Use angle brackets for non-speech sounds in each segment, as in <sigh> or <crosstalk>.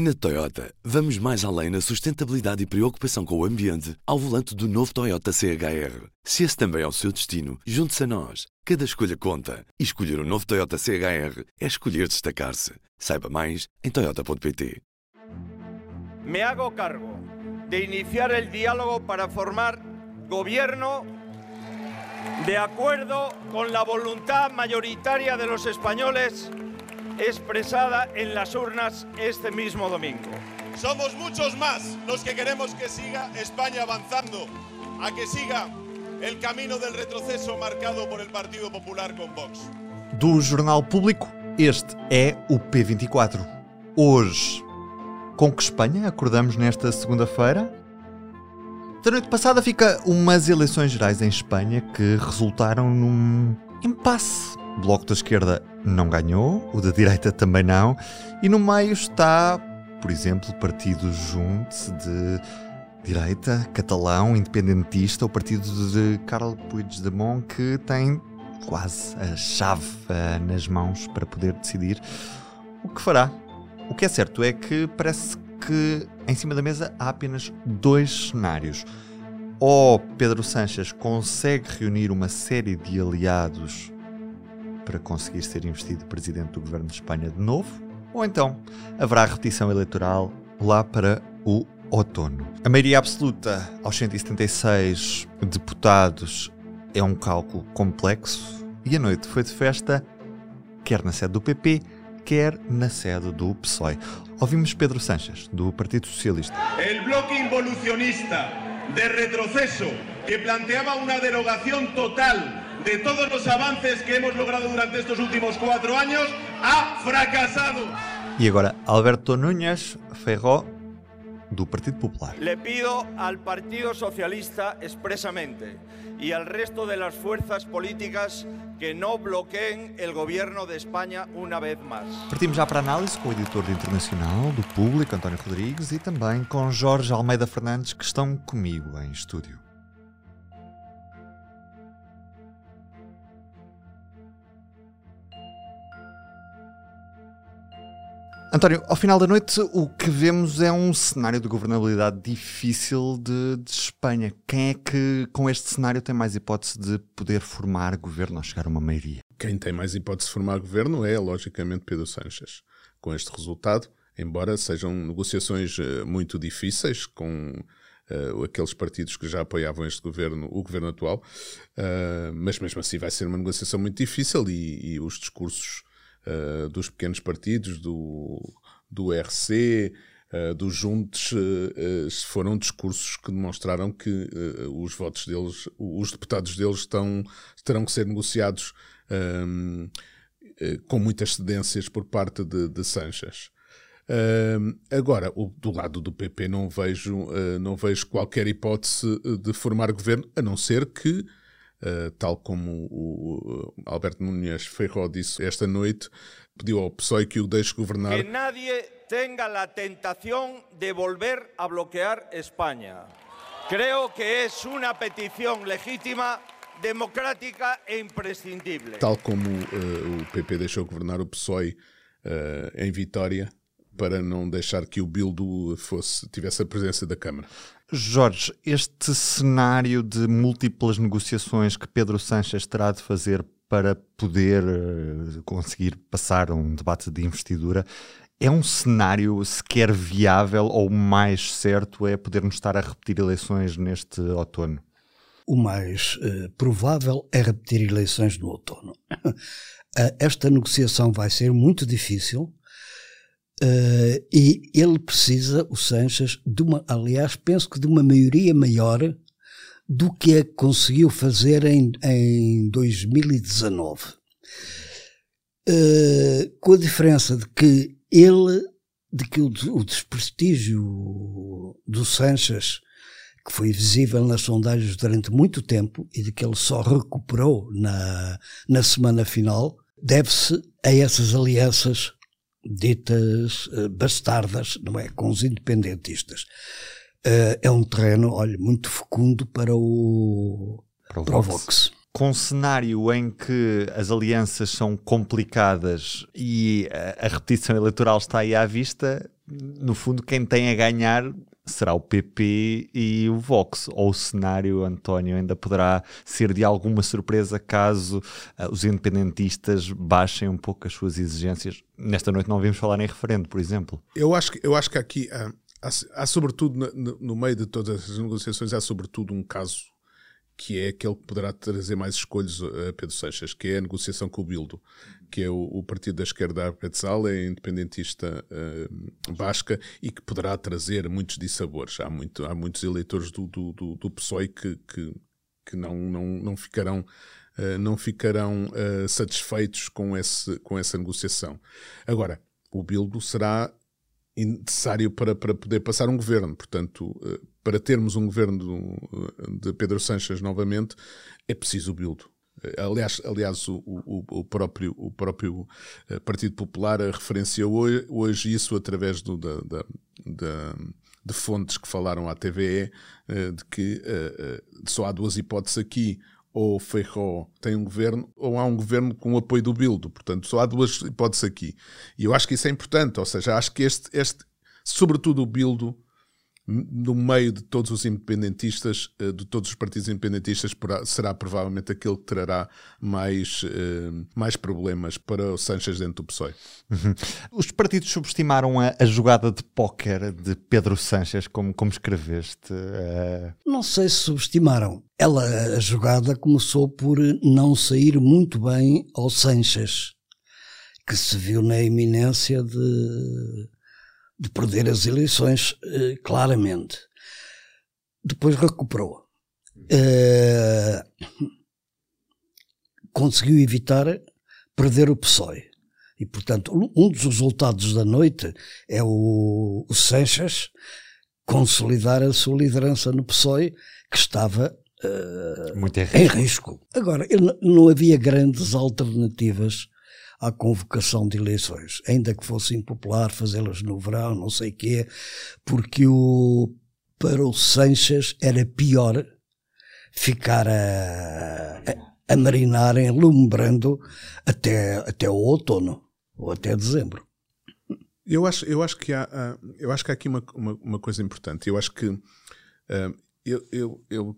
Na Toyota, vamos mais além na sustentabilidade e preocupação com o ambiente ao volante do novo Toyota CHR. Se esse também é o seu destino, junte-se a nós. Cada escolha conta. E escolher o um novo Toyota CHR é escolher destacar-se. Saiba mais em Toyota.pt. Me hago cargo de iniciar el diálogo para formar gobierno de acuerdo con la voluntad mayoritaria de los españoles expresada en las urnas este mismo domingo. Somos muchos más los que queremos que siga España avanzando, a que siga el camino del retroceso marcado por el Partido Popular con Vox. Do Jornal Público, este é o P24. Hoje, com que Espanha acordamos nesta segunda-feira? Da noite passada fica umas eleições gerais em Espanha que resultaram num impasse. O Bloco da Esquerda não ganhou, o da direita também não, e no meio está, por exemplo, o Partido Junte de direita, catalão, independentista, o partido de Carlos Puigdemont, que tem quase a chave uh, nas mãos para poder decidir o que fará. O que é certo é que parece que em cima da mesa há apenas dois cenários. Ou Pedro Sanches consegue reunir uma série de aliados para conseguir ser investido presidente do governo de Espanha de novo, ou então haverá repetição eleitoral lá para o outono. A maioria absoluta aos 176 deputados é um cálculo complexo e a noite foi de festa, quer na sede do PP, quer na sede do PSOE. Ouvimos Pedro Sanches, do Partido Socialista. El bloque involucionista de retroceso que planteaba una derogación total de todos los avances que hemos logrado durante estos últimos cuatro años, ha fracasado. E agora, Alberto Núñez Ferró, do Partido Popular. Le pido al Partido Socialista expresamente y al resto de las fuerzas políticas que no bloqueen el gobierno de España una vez más. Partimos já para a análise com o editor de Internacional, do Público, António Rodrigues, e também com Jorge Almeida Fernandes, que estão comigo em estúdio. António, ao final da noite, o que vemos é um cenário de governabilidade difícil de, de, Espanha. Quem é que, com este cenário, tem mais hipótese de poder formar governo ou chegar a uma maioria? Quem tem mais hipótese de formar governo é, logicamente, Pedro Sánchez. Com este resultado, embora sejam negociações uh, muito difíceis com uh, aqueles partidos que já apoiavam este governo, o governo atual, uh, mas mesmo assim vai ser uma negociação muito difícil e, e os discursos uh, dos pequenos partidos, do, do RC, uh, dos Juntos, uh, foram discursos que demonstraram que os votos deles, os deputados deles estão, terão que ser negociados um, com muitas cedências por parte de, de Sanches. Uh, agora, o, do lado do PP não vejo, uh, não vejo qualquer hipótese de formar governo, a não ser que Uh, tal como o, o Alberto Núñez Ferro disse esta noite, pediu ao PSOE que o deixe governar. Que nadie tenga la tentación de volver a bloquear España. Creo que es una petición legítima democrática e imprescindible. Tal como uh, o PP deixou governar o PSOE uh, em Vitória, para não deixar que o Bildu fosse, tivesse a presença da Câmara. Jorge, este cenário de múltiplas negociações que Pedro Sanches terá de fazer para poder uh, conseguir passar um debate de investidura é um cenário sequer viável ou o mais certo é podermos estar a repetir eleições neste outono? O mais uh, provável é repetir eleições no outono. uh, <laughs> esta negociação vai ser muito difícil Uh, e ele precisa, o Sanches, de uma, aliás, penso que de uma maioria maior do que a conseguiu fazer em, em 2019. Uh, com a diferença de que ele, de que o, o desprestígio do Sanches, que foi visível nas sondagens durante muito tempo e de que ele só recuperou na, na semana final, deve-se a essas alianças ditas uh, bastardas, não é? Com os independentistas. Uh, é um terreno, olha, muito fecundo para o, para o, para o Vox. Com um cenário em que as alianças são complicadas e a, a repetição eleitoral está aí à vista, no fundo, quem tem a ganhar será o PP e o Vox. Ou o cenário, António, ainda poderá ser de alguma surpresa caso uh, os independentistas baixem um pouco as suas exigências. Nesta noite não vimos falar em referendo, por exemplo. Eu acho que, eu acho que aqui há, há, há sobretudo, no, no meio de todas as negociações, há sobretudo um caso que é aquele que poderá trazer mais escolhas a Pedro Sanches, que é a negociação com o Bildo, que é o, o partido da esquerda Petzal, é independentista uh, basca e que poderá trazer muitos dissabores. Há, muito, há muitos eleitores do, do, do, do PSOE que, que, que não, não, não ficarão uh, não ficarão uh, satisfeitos com, esse, com essa negociação. Agora, o Bildo será necessário para, para poder passar um governo. Portanto, uh, para termos um governo de Pedro Sanches novamente, é preciso o bildo. Aliás, aliás o, o, o, próprio, o próprio eh, Partido Popular referenciou hoje, hoje isso através do, da, da, da, de fontes que falaram à TVE eh, de que só há duas hipóteses aqui. Ou Feijó tem um governo, ou há um governo com o apoio do Bildo. Portanto, só há duas hipóteses aqui. E eu acho que isso é importante. Ou seja, acho que este, este sobretudo o Bildo, no meio de todos os independentistas, eh, de todos os partidos independentistas, será provavelmente aquele que trará mais, eh, mais problemas para o Sanches dentro do PSOE. Uhum. Os partidos subestimaram a, a, jogada de póquer de Pedro Sanches, como, como escreveste? Uh... Não sei se subestimaram. Ela, a jogada começou por não sair muito bem ao Sanches, que se viu na iminência de de perder as eleições, eh, claramente. Depois recuperou. Uh, conseguiu evitar perder o PSOE. E, portanto, um dos resultados da noite é o, o Seixas consolidar a sua liderança no PSOE, que estava uh, em, risco. Agora, não havia grandes alternativas à convocação de eleições, ainda que fosse impopular fazê-las no verão, não sei quê, porque o, para o Sanches era pior ficar a, a, a marinar enlumbrando até, até o outono ou até dezembro. Eu acho, eu acho que há, eu acho que há aqui uma, uma, uma coisa importante. Eu acho que uh, eu, eu, eu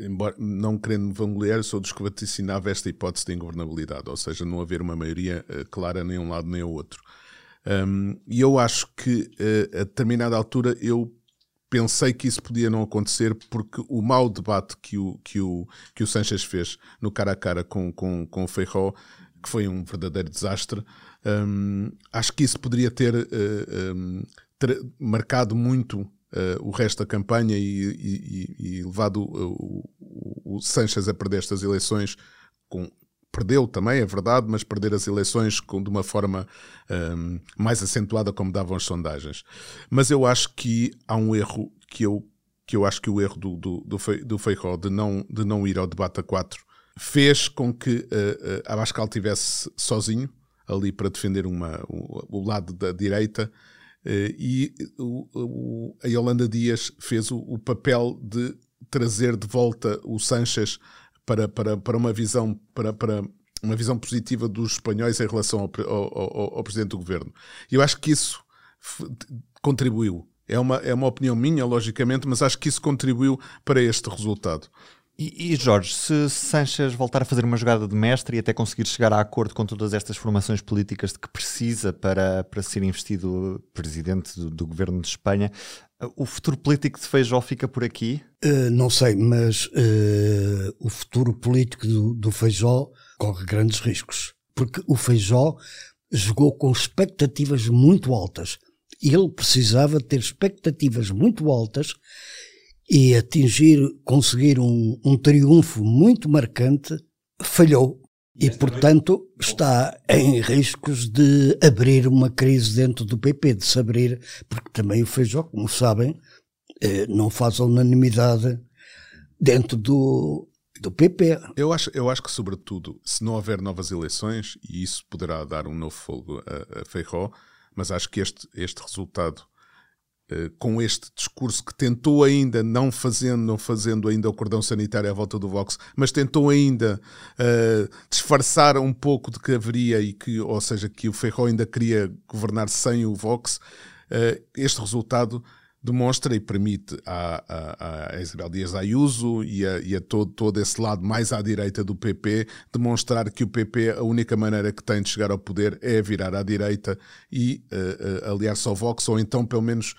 embora não querendo vangloriar, sou dos que vaticinava esta hipótese de ingovernabilidade, ou seja, não haver uma maioria uh, clara nem um lado nem o outro. Um, e eu acho que uh, a determinada altura eu pensei que isso podia não acontecer porque o mau debate que o, que o, que o Sanchez fez no cara a cara com, com, com o Feijó, que foi um verdadeiro desastre, um, acho que isso poderia ter, uh, um, ter marcado muito Uh, o resto da campanha e, e, e levado o, o, o, Sanchez a perder estas eleições com perdeu também, é verdade, mas perder as eleições com, de uma forma um, ehm, mais acentuada como davam as sondagens. Mas eu acho que há um erro que eu que eu acho que o erro do, do, do, do Feijó de não, de não ir ao debate a quatro fez com que uh, uh, Abascal tivesse sozinho ali para defender uma, o, o lado da direita eh, e o, a Yolanda Dias fez o, o, papel de trazer de volta o Sanchez para, para, para uma visão para, para uma visão positiva dos espanhóis em relação ao, ao, ao presidente do governo. E eu acho que isso contribuiu. É uma, é uma opinião minha, logicamente, mas acho que isso contribuiu para este resultado. E, e, Jorge, se Sanches voltar a fazer uma jogada de mestre e até conseguir chegar a acordo com todas estas formações políticas de que precisa para, para ser investido presidente do, do governo de Espanha, o futuro político de Feijó fica por aqui? Uh, não sei, mas uh, o futuro político do, do Feijó corre grandes riscos. Porque o Feijó jogou com expectativas muito altas. Ele precisava ter expectativas muito altas e atingir, conseguir um, um triunfo muito marcante, falhou. E, portanto, está em riscos de abrir uma crise dentro do PP, de se abrir, porque também o Feijó, como sabem, eh, não faz a unanimidade dentro do, do PP. Eu acho, eu acho que, sobretudo, se não houver novas eleições, e isso poderá dar um novo fogo a, a Feijó, mas acho que este, este resultado com este discurso que tentou ainda, não fazendo, não fazendo ainda o cordão sanitário à volta do Vox, mas tentou ainda uh, disfarçar um pouco de que haveria e que, ou seja, que o Ferro ainda queria governar sem o Vox, uh, este resultado demonstra e permite a, a, a Isabel Dias Ayuso e a, e a todo, todo esse lado mais à direita do PP demonstrar que o PP, a única maneira que tem de chegar ao poder é virar à direita e uh, aliar-se ao Vox, ou então, pelo menos,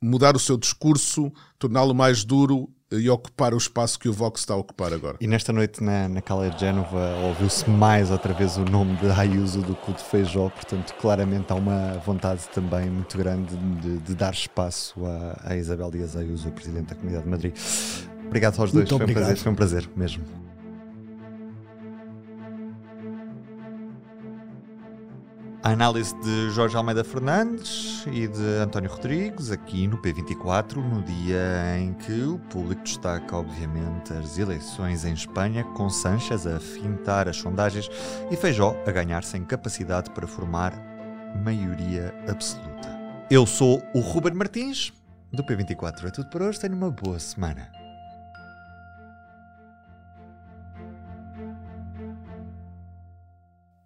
mudar o seu discurso, torná-lo mais duro e ocupar o espaço que o Vox está a ocupar agora. E nesta noite na, na Cala de Génova ouviu-se mais outra vez o nome de Ayuso do que o de Feijó, portanto claramente há uma vontade também muito grande de, de dar espaço a, a, Isabel Dias Ayuso, Presidente da Comunidade de Madrid. Obrigado aos dois, foi um, prazer, foi um prazer mesmo. A análise de Jorge Almeida Fernandes e de António Rodrigues, aqui no P24, no dia em que o público destaca, obviamente, as eleições em Espanha, com Sanches a fintar as sondagens e Feijó a ganhar sem capacidade para formar maioria absoluta. Eu sou o Ruben Martins, do P24. É tudo por hoje, tenho uma boa semana.